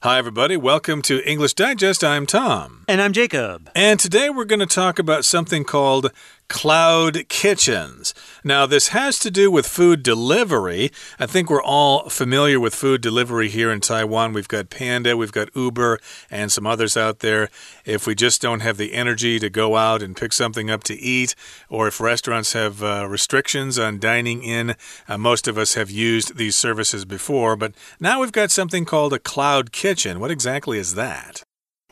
Hi, everybody. Welcome to English Digest. I'm Tom. And I'm Jacob. And today we're going to talk about something called cloud kitchens. Now, this has to do with food delivery. I think we're all familiar with food delivery here in Taiwan. We've got Panda, we've got Uber, and some others out there. If we just don't have the energy to go out and pick something up to eat, or if restaurants have uh, restrictions on dining in, uh, most of us have used these services before. But now we've got something called a cloud kitchen. What exactly is that?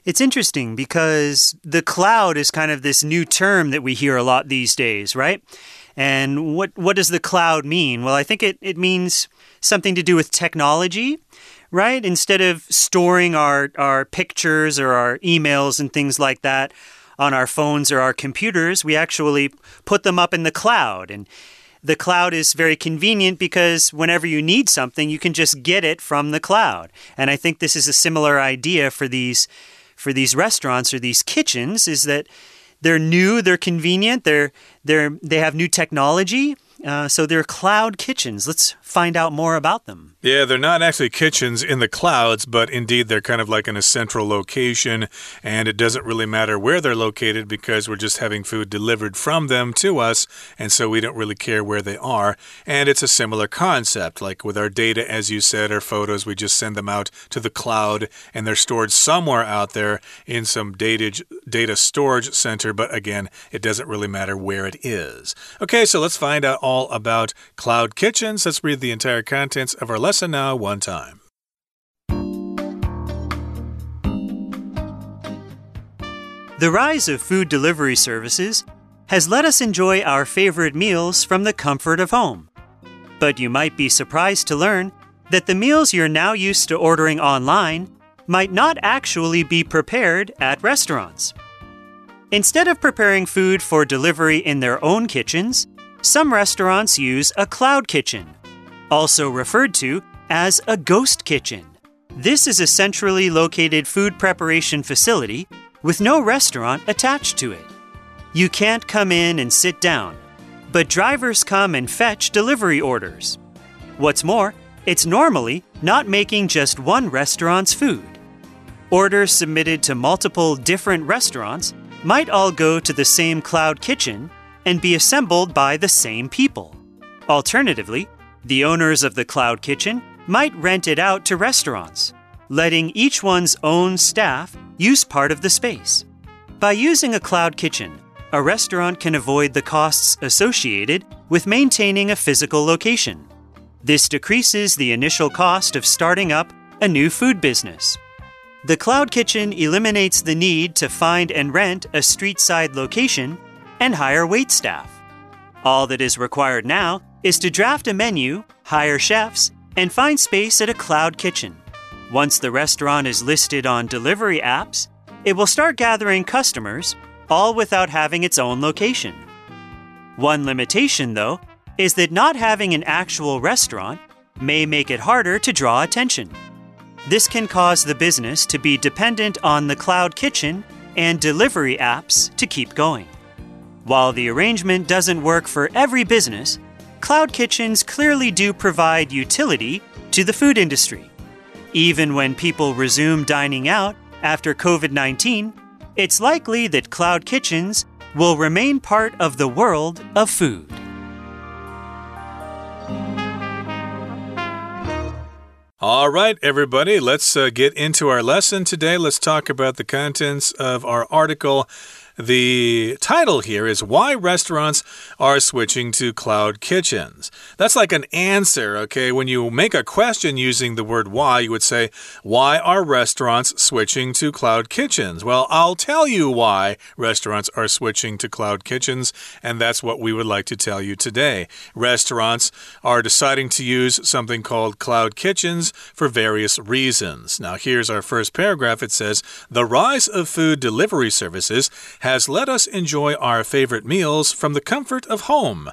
It's interesting because the cloud is kind of this new term that we hear a lot these days, right? And what what does the cloud mean? Well, I think it, it means something to do with technology, right? Instead of storing our, our pictures or our emails and things like that on our phones or our computers, we actually put them up in the cloud. And the cloud is very convenient because whenever you need something, you can just get it from the cloud. And I think this is a similar idea for these for these restaurants or these kitchens is that they're new, they're convenient, they're they're they have new technology, uh, so they're cloud kitchens. Let's find out more about them. Yeah, they're not actually kitchens in the clouds, but indeed they're kind of like in a central location, and it doesn't really matter where they're located because we're just having food delivered from them to us, and so we don't really care where they are. And it's a similar concept. Like with our data, as you said, our photos, we just send them out to the cloud, and they're stored somewhere out there in some data, data storage center, but again, it doesn't really matter where it is. Okay, so let's find out all about cloud kitchens. Let's read the entire contents of our lesson lesson now, one time. The rise of food delivery services has let us enjoy our favorite meals from the comfort of home. But you might be surprised to learn that the meals you're now used to ordering online might not actually be prepared at restaurants. Instead of preparing food for delivery in their own kitchens, some restaurants use a cloud kitchen also referred to as a ghost kitchen. This is a centrally located food preparation facility with no restaurant attached to it. You can't come in and sit down, but drivers come and fetch delivery orders. What's more, it's normally not making just one restaurant's food. Orders submitted to multiple different restaurants might all go to the same cloud kitchen and be assembled by the same people. Alternatively, the owners of the cloud kitchen might rent it out to restaurants, letting each one's own staff use part of the space. By using a cloud kitchen, a restaurant can avoid the costs associated with maintaining a physical location. This decreases the initial cost of starting up a new food business. The cloud kitchen eliminates the need to find and rent a street side location and hire wait staff. All that is required now is to draft a menu, hire chefs, and find space at a cloud kitchen. Once the restaurant is listed on delivery apps, it will start gathering customers, all without having its own location. One limitation, though, is that not having an actual restaurant may make it harder to draw attention. This can cause the business to be dependent on the cloud kitchen and delivery apps to keep going. While the arrangement doesn't work for every business, cloud kitchens clearly do provide utility to the food industry. Even when people resume dining out after COVID 19, it's likely that cloud kitchens will remain part of the world of food. All right, everybody, let's uh, get into our lesson today. Let's talk about the contents of our article the title here is Why Restaurants Are Switching to Cloud Kitchens. That's like an answer, okay? When you make a question using the word why, you would say, Why are restaurants switching to cloud kitchens? Well, I'll tell you why restaurants are switching to cloud kitchens, and that's what we would like to tell you today. Restaurants are deciding to use something called cloud kitchens for various reasons. Now, here's our first paragraph. It says, The rise of food delivery services has let us enjoy our favorite meals from the comfort of home.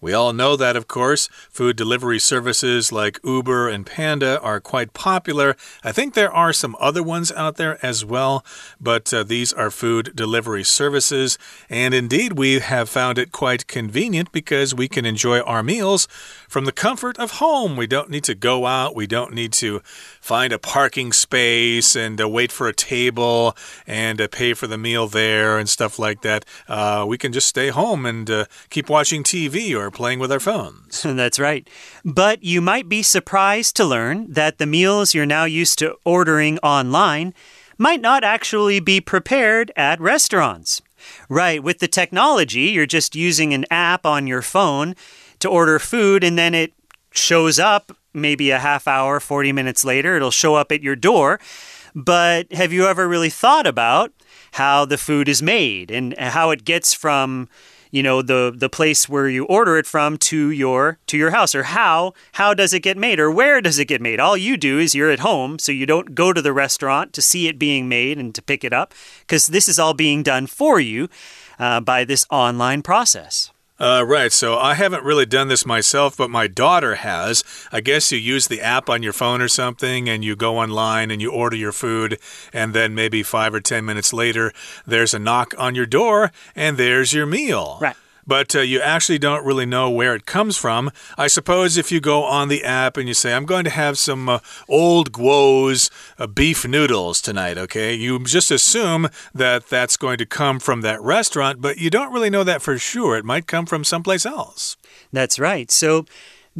We all know that, of course. Food delivery services like Uber and Panda are quite popular. I think there are some other ones out there as well, but uh, these are food delivery services. And indeed, we have found it quite convenient because we can enjoy our meals from the comfort of home. We don't need to go out, we don't need to find a parking space and uh, wait for a table and uh, pay for the meal there and stuff like that. Uh, we can just stay home and uh, keep watching TV or playing with our phones. That's right. But you might be surprised to learn that the meals you're now used to ordering online might not actually be prepared at restaurants. Right, with the technology, you're just using an app on your phone to order food and then it shows up maybe a half hour, 40 minutes later. It'll show up at your door. But have you ever really thought about how the food is made and how it gets from you know the the place where you order it from to your to your house or how how does it get made or where does it get made all you do is you're at home so you don't go to the restaurant to see it being made and to pick it up because this is all being done for you uh, by this online process uh, right. So I haven't really done this myself, but my daughter has. I guess you use the app on your phone or something, and you go online and you order your food, and then maybe five or ten minutes later, there's a knock on your door, and there's your meal. Right but uh, you actually don't really know where it comes from. I suppose if you go on the app and you say, I'm going to have some uh, old Guo's uh, beef noodles tonight, okay? You just assume that that's going to come from that restaurant, but you don't really know that for sure. It might come from someplace else. That's right. So,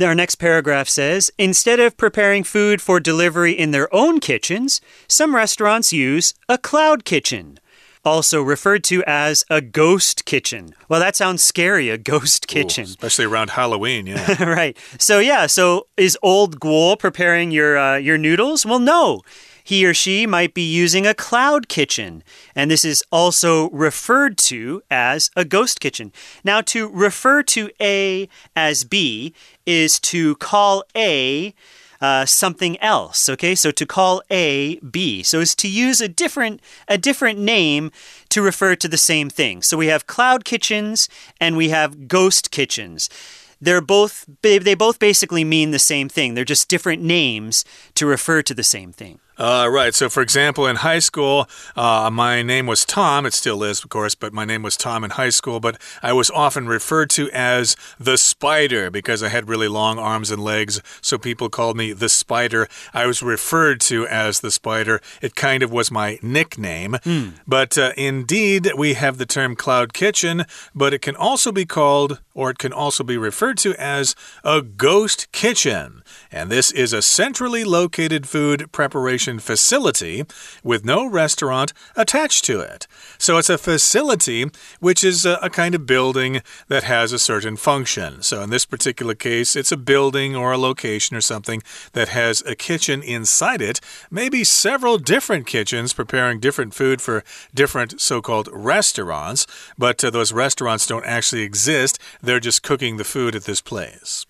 our next paragraph says Instead of preparing food for delivery in their own kitchens, some restaurants use a cloud kitchen also referred to as a ghost kitchen. Well, that sounds scary, a ghost kitchen. Ooh, especially around Halloween, yeah. right. So yeah, so is old Guo preparing your uh, your noodles? Well, no. He or she might be using a cloud kitchen, and this is also referred to as a ghost kitchen. Now, to refer to A as B is to call A uh, something else. Okay, so to call A B, so is to use a different a different name to refer to the same thing. So we have cloud kitchens and we have ghost kitchens they're both they both basically mean the same thing. They're just different names to refer to the same thing. Uh, right. So, for example, in high school, uh, my name was Tom. It still is, of course, but my name was Tom in high school. But I was often referred to as the spider because I had really long arms and legs. So people called me the spider. I was referred to as the spider. It kind of was my nickname. Mm. But uh, indeed, we have the term cloud kitchen, but it can also be called, or it can also be referred to as a ghost kitchen. And this is a centrally located food preparation facility with no restaurant attached to it. So it's a facility which is a, a, kind of building that has a certain function. So in this particular case, it's a building or a location or something that has a kitchen inside it, maybe several different kitchens preparing different food for different so called restaurants. But uh, those restaurants don't actually exist, they're just cooking the food at this place.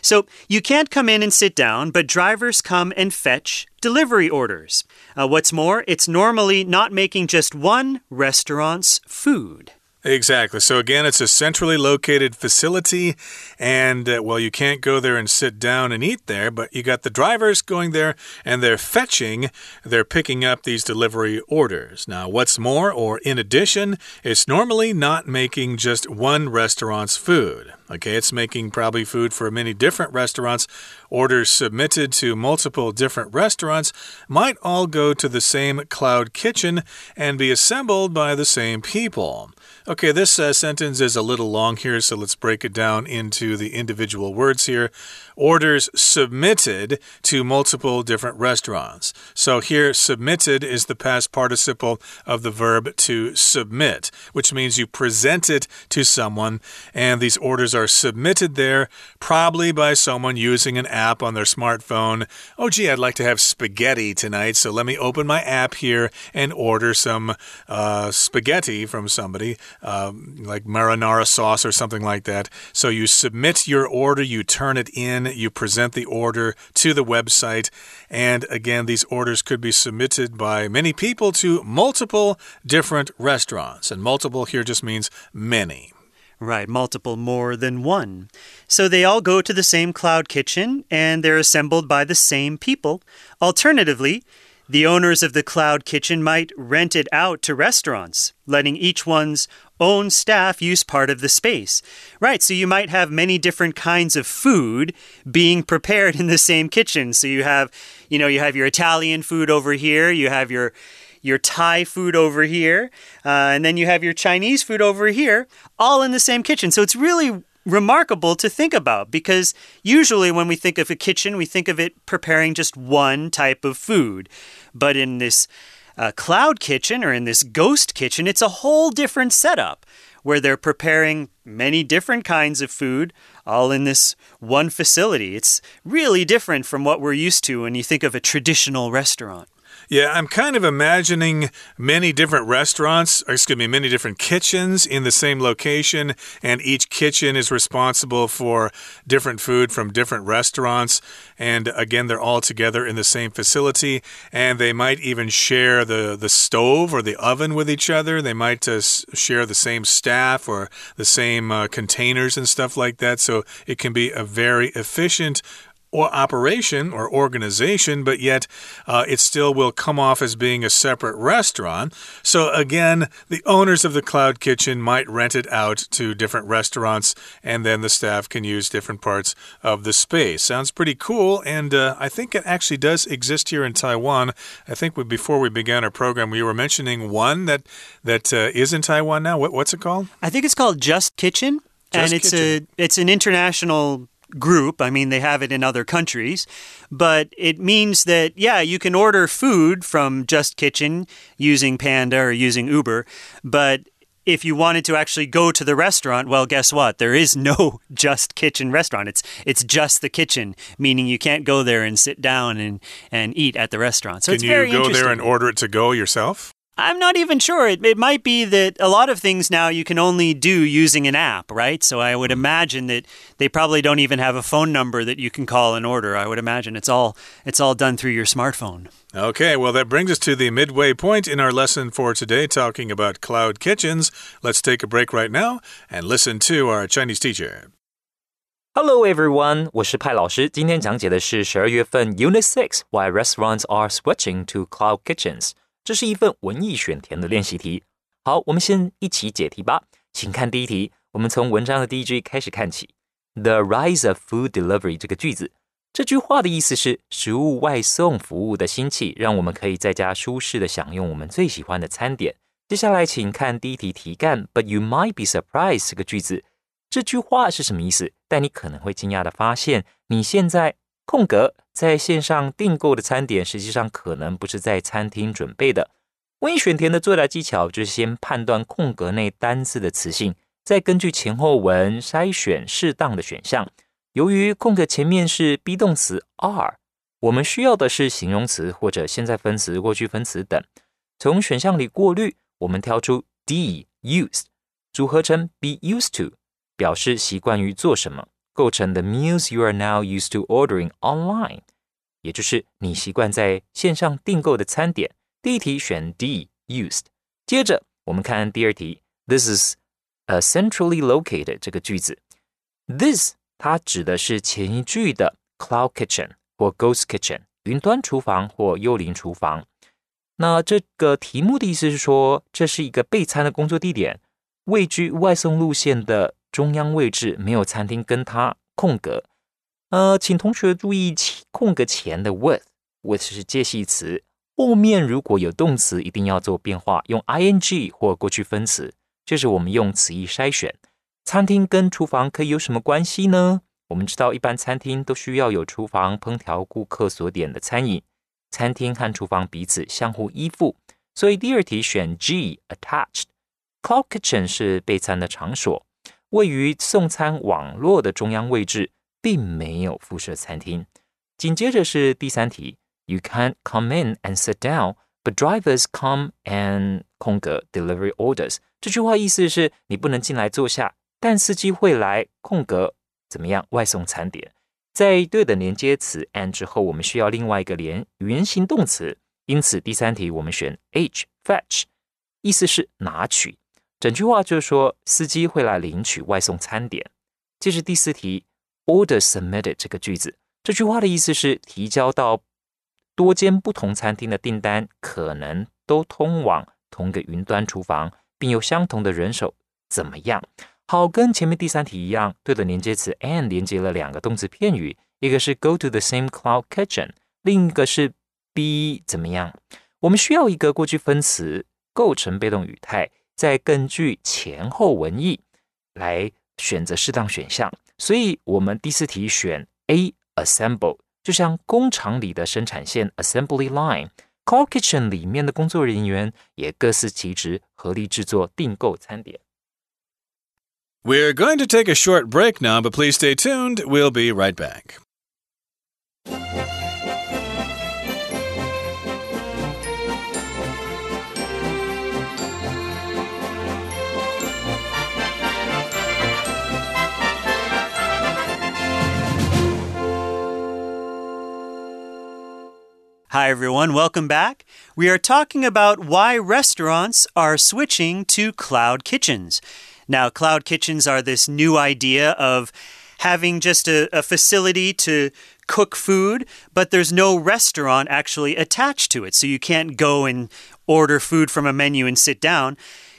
So you can't come in and sit down, but drivers come and fetch delivery orders. Uh, what's more, it's normally not making just one restaurant's food. Exactly. So, again, it's a centrally located facility, and uh, well, you can't go there and sit down and eat there, but you got the drivers going there and they're fetching, they're picking up these delivery orders. Now, what's more, or in addition, it's normally not making just one restaurant's food. Okay, it's making probably food for many different restaurants. Orders submitted to multiple different restaurants might all go to the same cloud kitchen and be assembled by the same people. Okay, this uh, sentence is a little long here, so let's break it down into the individual words here. Orders submitted to multiple different restaurants. So here, submitted is the past participle of the verb to submit, which means you present it to someone, and these orders are submitted there, probably by someone using an app on their smartphone. Oh, gee, I'd like to have spaghetti tonight, so let me open my app here and order some uh, spaghetti from somebody um, like marinara sauce or something like that. So you submit your order, you turn it in, you present the order to the website. And again, these orders could be submitted by many people to multiple different restaurants. And multiple here just means many. Right, multiple more than one. So they all go to the same cloud kitchen and they're assembled by the same people. Alternatively, the owners of the cloud kitchen might rent it out to restaurants, letting each one's own staff use part of the space. Right, so you might have many different kinds of food being prepared in the same kitchen. So you have, you know, you have your Italian food over here, you have your your Thai food over here, uh, and then you have your Chinese food over here, all in the same kitchen. So it's really remarkable to think about because usually when we think of a kitchen, we think of it preparing just one type of food. But in this uh, cloud kitchen or in this ghost kitchen, it's a whole different setup where they're preparing many different kinds of food all in this one facility. It's really different from what we're used to when you think of a traditional restaurant. Yeah, I'm kind of imagining many different restaurants, excuse me, many different kitchens in the same location, and each kitchen is responsible for different food from different restaurants. And again, they're all together in the same facility, and they might even share the, the stove or the oven with each other. They might uh, share the same staff or the same uh, containers and stuff like that. So it can be a very efficient or operation or organization, but yet uh, it still will come off as being a separate restaurant. So, again, the owners of the cloud kitchen might rent it out to different restaurants, and then the staff can use different parts of the space. Sounds pretty cool, and uh, I think it actually does exist here in Taiwan. I think we, before we began our program, we were mentioning one that that uh, is in Taiwan now. What, what's it called? I think it's called Just Kitchen. Just and it's kitchen. a it's an international group. I mean, they have it in other countries, but it means that, yeah, you can order food from Just Kitchen using Panda or using Uber, but if you wanted to actually go to the restaurant, well, guess what? There is no just kitchen restaurant. It's it's just the kitchen, meaning you can't go there and sit down and, and eat at the restaurant. So Can you go there and order it to go yourself? I'm not even sure. It, it might be that a lot of things now you can only do using an app, right? So I would imagine that they probably don't even have a phone number that you can call and order. I would imagine it's all it's all done through your smartphone. Okay, well, that brings us to the midway point in our lesson for today, talking about cloud kitchens. Let's take a break right now and listen to our Chinese teacher. Hello everyone，我是派老师。今天讲解的是十二月份 Unit Six Why Restaurants Are Switching to Cloud Kitchens。 这是一份文艺选填的练习题。好，我们先一起解题吧。请看第一题，我们从文章的第一句开始看起。The rise of food delivery 这个句子，这句话的意思是食物外送服务的兴起，让我们可以在家舒适的享用我们最喜欢的餐点。接下来，请看第一题题干，But you might be surprised 这个句子，这句话是什么意思？但你可能会惊讶的发现，你现在。空格在线上订购的餐点，实际上可能不是在餐厅准备的。文艺选填的作答技巧就是先判断空格内单字的词性，再根据前后文筛选适当的选项。由于空格前面是 be 动词 are，我们需要的是形容词或者现在分词、过去分词等。从选项里过滤，我们挑出 d used，组合成 be used to，表示习惯于做什么。构成的 meals you are now used to ordering online，也就是你习惯在线上订购的餐点。第一题选 D used。接着我们看第二题，This is a centrally located 这个句子，this 它指的是前一句的 cloud kitchen 或 ghost kitchen 云端厨房或幽灵厨房。那这个题目的意思是说，这是一个备餐的工作地点，位居外送路线的。 中央位置没有餐厅跟它空格，呃，请同学注意空格前的 with，with 是介系词，后面如果有动词，一定要做变化，用 ing 或过去分词。这是我们用词义筛选。餐厅跟厨房可以有什么关系呢？我们知道，一般餐厅都需要有厨房烹调顾客所点的餐饮，餐厅和厨房彼此相互依附，所以第二题选 G attached。Cloud kitchen 是备餐的场所。位于送餐网络的中央位置，并没有附设餐厅。紧接着是第三题，You can't come in and sit down, but drivers come and 空格 delivery orders。这句话意思是你不能进来坐下，但司机会来空格怎么样外送餐点。在对的连接词 and 之后，我们需要另外一个连原形动词，因此第三题我们选 H fetch，意思是拿取。整句话就是说，司机会来领取外送餐点。接着第四题，order submitted 这个句子，这句话的意思是提交到多间不同餐厅的订单，可能都通往同个云端厨房，并有相同的人手，怎么样？好，跟前面第三题一样，对的连接词 and 连接了两个动词片语，一个是 go to the same cloud kitchen，另一个是 be 怎么样？我们需要一个过去分词构成被动语态。再根据前后文意来选择适当选项。所以，我们第四题选 A assemble，就像工厂里的生产线 assembly line。Cloud Kitchen 里面的工作人员也各司其职，合力制作订购餐点。We're going to take a short break now, but please stay tuned. We'll be right back. Hi, everyone. Welcome back. We are talking about why restaurants are switching to cloud kitchens. Now, cloud kitchens are this new idea of having just a, a facility to cook food, but there's no restaurant actually attached to it. So you can't go and order food from a menu and sit down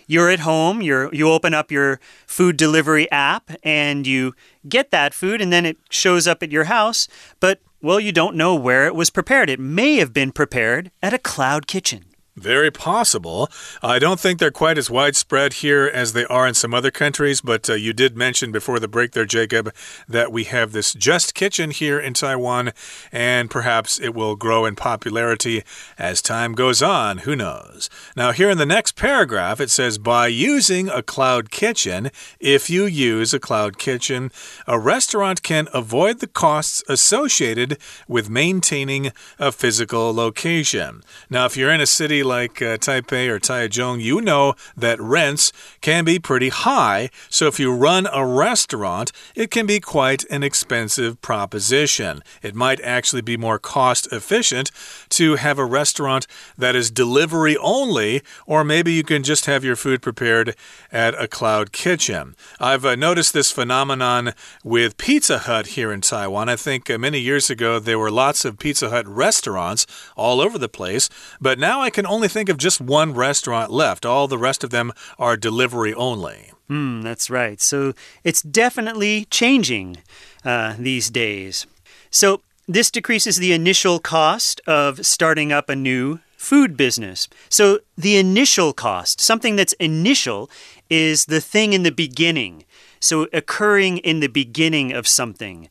you're at home, you're you open up your food delivery app and you get that food and then it shows up at your house, but well, you don't know where it was prepared. It may have been prepared at a cloud kitchen. Very possible. I don't think they're quite as widespread here as they are in some other countries, but uh, you did mention before the break there, Jacob, that we have this Just Kitchen here in Taiwan, and perhaps it will grow in popularity as time goes on. Who knows? Now, here in the next paragraph, it says by using a cloud kitchen, if you use a cloud kitchen, a restaurant can avoid the costs associated with maintaining a physical location. Now, if you're in a city like uh, Taipei or Taichung, you know that rents can be pretty high. So if you run a restaurant, it can be quite an expensive proposition. It might actually be more cost efficient to have a restaurant that is delivery only, or maybe you can just have your food prepared at a cloud kitchen. I've uh, noticed this phenomenon with Pizza Hut here in Taiwan. I think uh, many years ago there were lots of Pizza Hut restaurants all over the place, but now I can only only think of just one restaurant left. All the rest of them are delivery only. Hmm, that's right. So it's definitely changing uh, these days. So this decreases the initial cost of starting up a new food business. So the initial cost, something that's initial, is the thing in the beginning. So occurring in the beginning of something.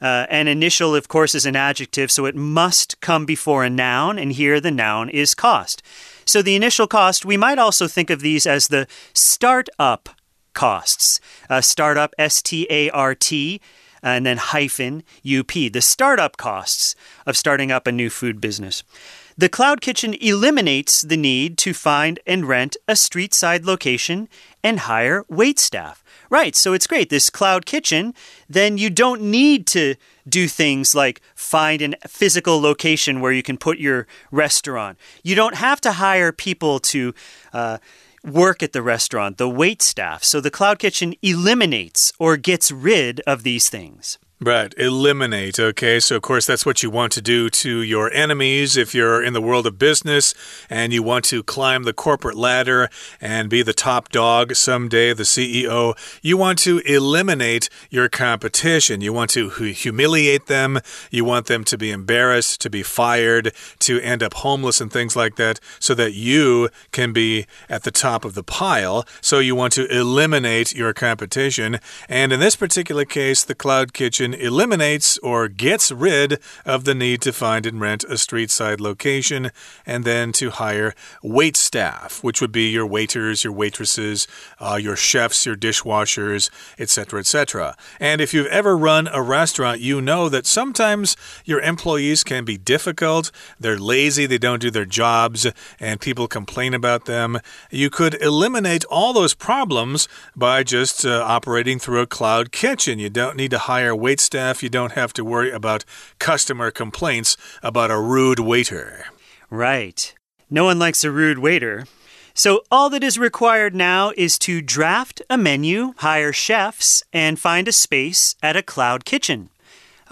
Uh, an initial, of course, is an adjective, so it must come before a noun, and here the noun is cost. So the initial cost, we might also think of these as the startup costs. Uh, startup, S T A R T, and then hyphen UP, the startup costs of starting up a new food business. The Cloud Kitchen eliminates the need to find and rent a street side location and hire wait staff. Right, so it's great. This cloud kitchen, then you don't need to do things like find a physical location where you can put your restaurant. You don't have to hire people to uh, work at the restaurant, the wait staff. So the cloud kitchen eliminates or gets rid of these things. Right, eliminate. Okay, so of course that's what you want to do to your enemies if you're in the world of business and you want to climb the corporate ladder and be the top dog someday, the CEO. You want to eliminate your competition. You want to humiliate them. You want them to be embarrassed, to be fired, to end up homeless and things like that so that you can be at the top of the pile. So you want to eliminate your competition. And in this particular case, the cloud kitchen eliminates or gets rid of the need to find and rent a street side location and then to hire wait staff, which would be your waiters, your waitresses, uh, your chefs, your dishwashers, etc., etc. And if you've ever run a restaurant, you know that sometimes your employees can be difficult, they're lazy, they don't do their jobs, and people complain about them. You could eliminate all those problems by just uh, operating through a cloud kitchen. You don't need to hire wait staff, you don't have to worry about customer complaints about a rude waiter. Right. No one likes a rude waiter. So, all that is required now is to draft a menu, hire chefs, and find a space at a cloud kitchen.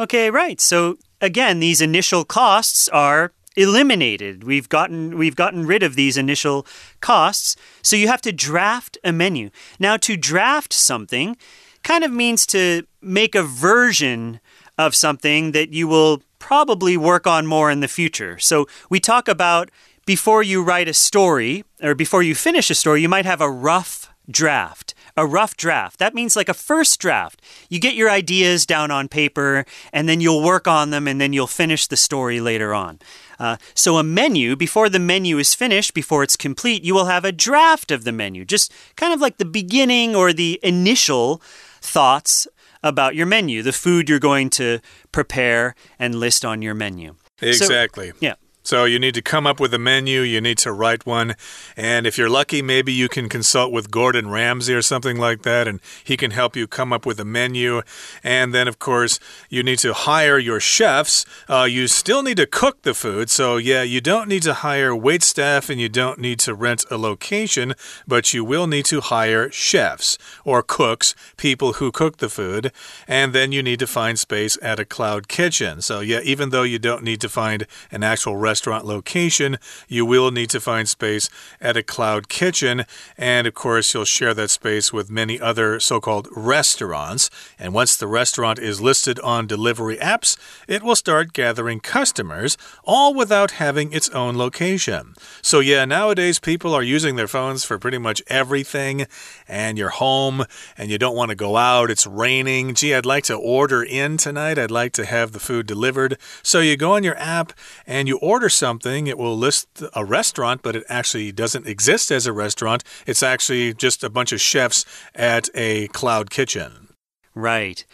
Okay, right. So, again, these initial costs are eliminated. We've gotten we've gotten rid of these initial costs. So you have to draft a menu. Now to draft something kind of means to make a version of something that you will probably work on more in the future. So we talk about before you write a story or before you finish a story, you might have a rough draft. A rough draft. That means like a first draft. You get your ideas down on paper and then you'll work on them and then you'll finish the story later on. Uh, so, a menu, before the menu is finished, before it's complete, you will have a draft of the menu, just kind of like the beginning or the initial thoughts about your menu, the food you're going to prepare and list on your menu. Exactly. So, yeah. So you need to come up with a menu, you need to write one, and if you're lucky, maybe you can consult with Gordon Ramsay or something like that, and he can help you come up with a menu. And then, of course, you need to hire your chefs. Uh, you still need to cook the food, so yeah, you don't need to hire wait staff and you don't need to rent a location, but you will need to hire chefs or cooks, people who cook the food, and then you need to find space at a cloud kitchen. So yeah, even though you don't need to find an actual restaurant restaurant location, you will need to find space at a cloud kitchen. And of course, you'll share that space with many other so called restaurants. And once the restaurant is listed on delivery apps, it will start gathering customers, all without having its own location. So, yeah, nowadays people are using their phones for pretty much everything. And you're home and you don't want to go out, it's raining. Gee, I'd like to order in tonight, I'd like to have the food delivered. So, you go on your app and you order order something, it will list a restaurant, but it actually doesn't exist as a restaurant. It's actually just a bunch of chefs at a cloud kitchen. Right.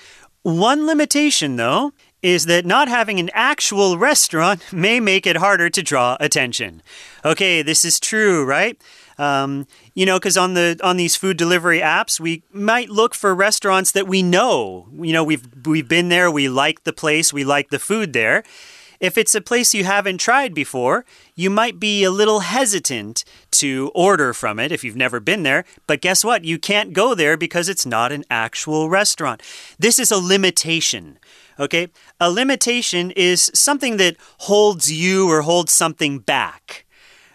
One limitation, though, is that not having an actual restaurant may make it harder to draw attention. Okay, this is true, right? Um, you know, because on the on these food delivery apps, we might look for restaurants that we know. You know, we've we've been there, we like the place, we like the food there. If it's a place you haven't tried before, you might be a little hesitant to order from it if you've never been there. But guess what? You can't go there because it's not an actual restaurant. This is a limitation. Okay? A limitation is something that holds you or holds something back.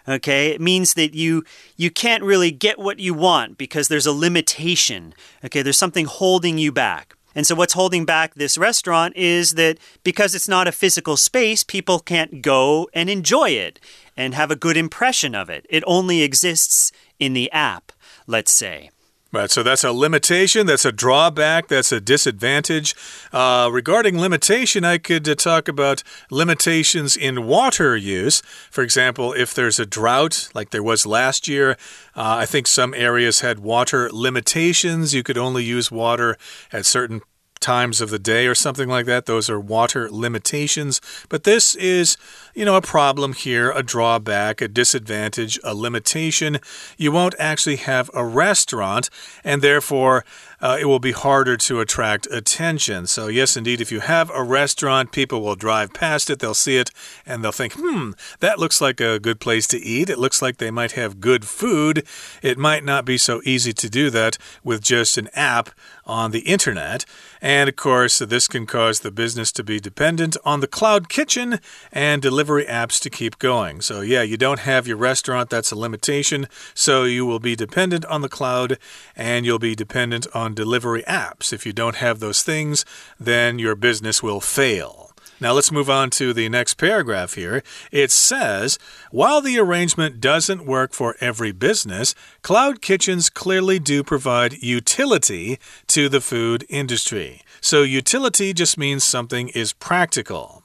Okay, it means that you you can't really get what you want because there's a limitation. Okay, there's something holding you back. And so, what's holding back this restaurant is that because it's not a physical space, people can't go and enjoy it and have a good impression of it. It only exists in the app, let's say. Right, so that's a limitation, that's a drawback, that's a disadvantage. Uh, regarding limitation, I could uh, talk about limitations in water use. For example, if there's a drought, like there was last year, uh, I think some areas had water limitations. You could only use water at certain times of the day or something like that. Those are water limitations. But this is, you know, a problem here, a drawback, a disadvantage, a limitation. You won't actually have a restaurant, and therefore uh, it will be harder to attract attention. So, yes, indeed, if you have a restaurant, people will drive past it, they'll see it, and they'll think, hmm, that looks like a good place to eat. It looks like they might have good food. It might not be so easy to do that with just an app on the internet. And of course, this can cause the business to be dependent on the cloud kitchen and delivery apps to keep going. So, yeah, you don't have your restaurant, that's a limitation. So, you will be dependent on the cloud and you'll be dependent on delivery apps. If you don't have those things, then your business will fail. Now let's move on to the next paragraph here. It says, while the arrangement doesn't work for every business, cloud kitchens clearly do provide utility to the food industry. So utility just means something is practical.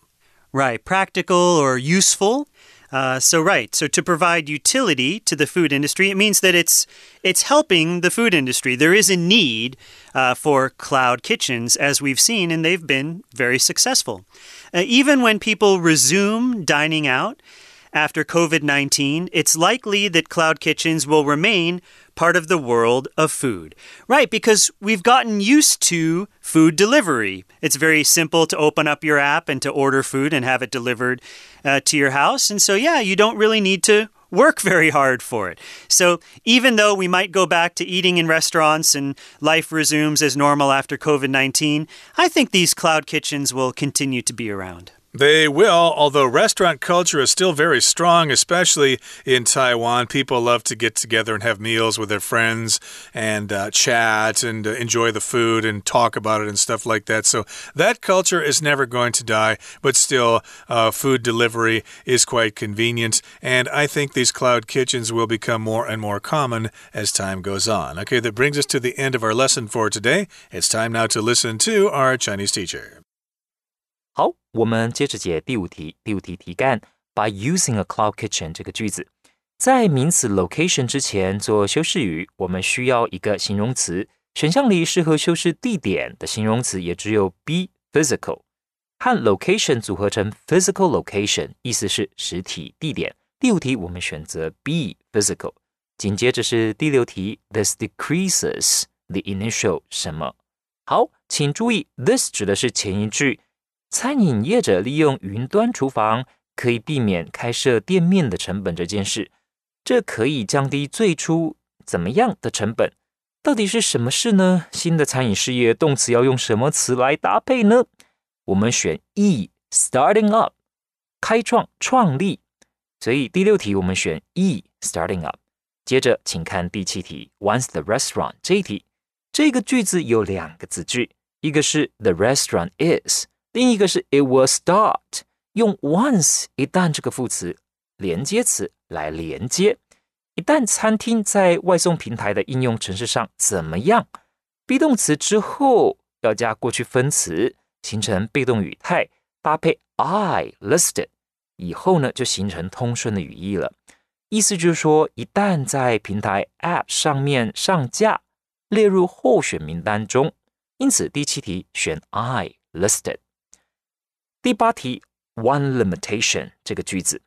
Right, practical or useful. Uh, so right, so to provide utility to the food industry, it means that it's it's helping the food industry. There is a need uh, for cloud kitchens, as we've seen, and they've been very successful. Uh, even when people resume dining out after COVID 19, it's likely that cloud kitchens will remain part of the world of food. Right, because we've gotten used to food delivery. It's very simple to open up your app and to order food and have it delivered uh, to your house. And so, yeah, you don't really need to work very hard for it. So even though we might go back to eating in restaurants and life resumes as normal after COVID 19, I think these cloud kitchens will continue to be around. They will, although restaurant culture is still very strong, especially in Taiwan. People love to get together and have meals with their friends and uh, chat and uh, enjoy the food and talk about it and stuff like that. So that culture is never going to die, but still, uh, food delivery is quite convenient. And I think these cloud kitchens will become more and more common as time goes on. Okay, that brings us to the end of our lesson for today. It's time now to listen to our Chinese teacher. 好，我们接着解第五题。第五题题干：By using a cloud kitchen 这个句子，在名词 location 之前做修饰语，我们需要一个形容词。选项里适合修饰地点的形容词也只有 be physical 和 location 组合成 physical location，意思是实体地点。第五题我们选择 be physical。紧接着是第六题，This decreases the initial 什么？好，请注意，this 指的是前一句。餐饮业者利用云端厨房可以避免开设店面的成本这件事，这可以降低最初怎么样的成本？到底是什么事呢？新的餐饮事业动词要用什么词来搭配呢？我们选 E，starting up，开创、创立。所以第六题我们选 E，starting up。接着请看第七题，Once the restaurant 这一题，这个句子有两个子句，一个是 The restaurant is。另一个是 it will start，用 once 一旦这个副词连接词来连接。一旦餐厅在外送平台的应用程式上怎么样？be 动词之后要加过去分词，形成被动语态，搭配 I listed，以后呢就形成通顺的语义了。意思就是说，一旦在平台 App 上面上架，列入候选名单中。因此第七题选 I listed。第八题，one limitation 这个句子，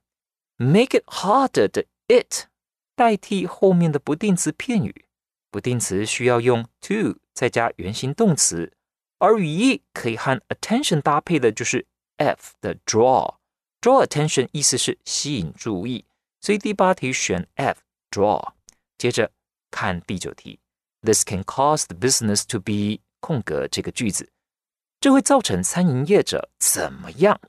make it harder 的 it 代替后面的不定词片语，不定词需要用 to 再加原形动词，而语义可以和 attention 搭配的就是 f 的 draw，draw attention 意思是吸引注意，所以第八题选 f draw。接着看第九题，this can cause the business to be 空格这个句子。 这会造成餐饮业者怎么样？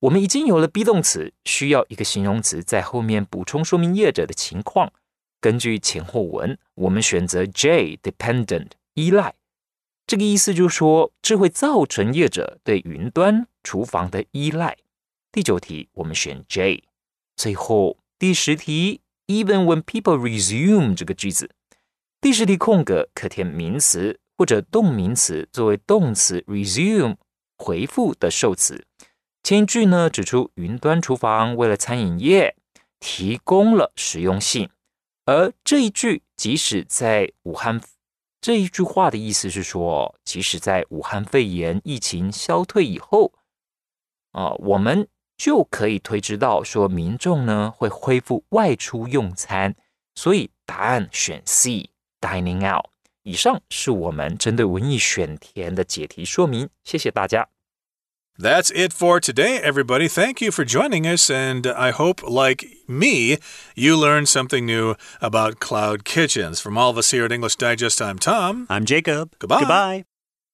我们已经有了 be 动词，需要一个形容词在后面补充说明业者的情况。根据前后文，我们选择 J dependent 依赖。这个意思就是说，这会造成业者对云端厨房的依赖。第九题我们选 J。最后第十题，Even when people resume 这个句子，第十题空格可填名词。或者动名词作为动词 resume 回复的受词。前一句呢指出云端厨房为了餐饮业提供了实用性，而这一句即使在武汉，这一句话的意思是说，即使在武汉肺炎疫情消退以后，啊，我们就可以推知到说民众呢会恢复外出用餐，所以答案选 C，dining out。以上是我们针对文艺选填的解题说明，谢谢大家。That's it for today, everybody. Thank you for joining us, and I hope, like me, you learned something new about cloud kitchens. From all of us here at English Digest, I'm Tom. I'm Jacob. Goodbye. Goodbye.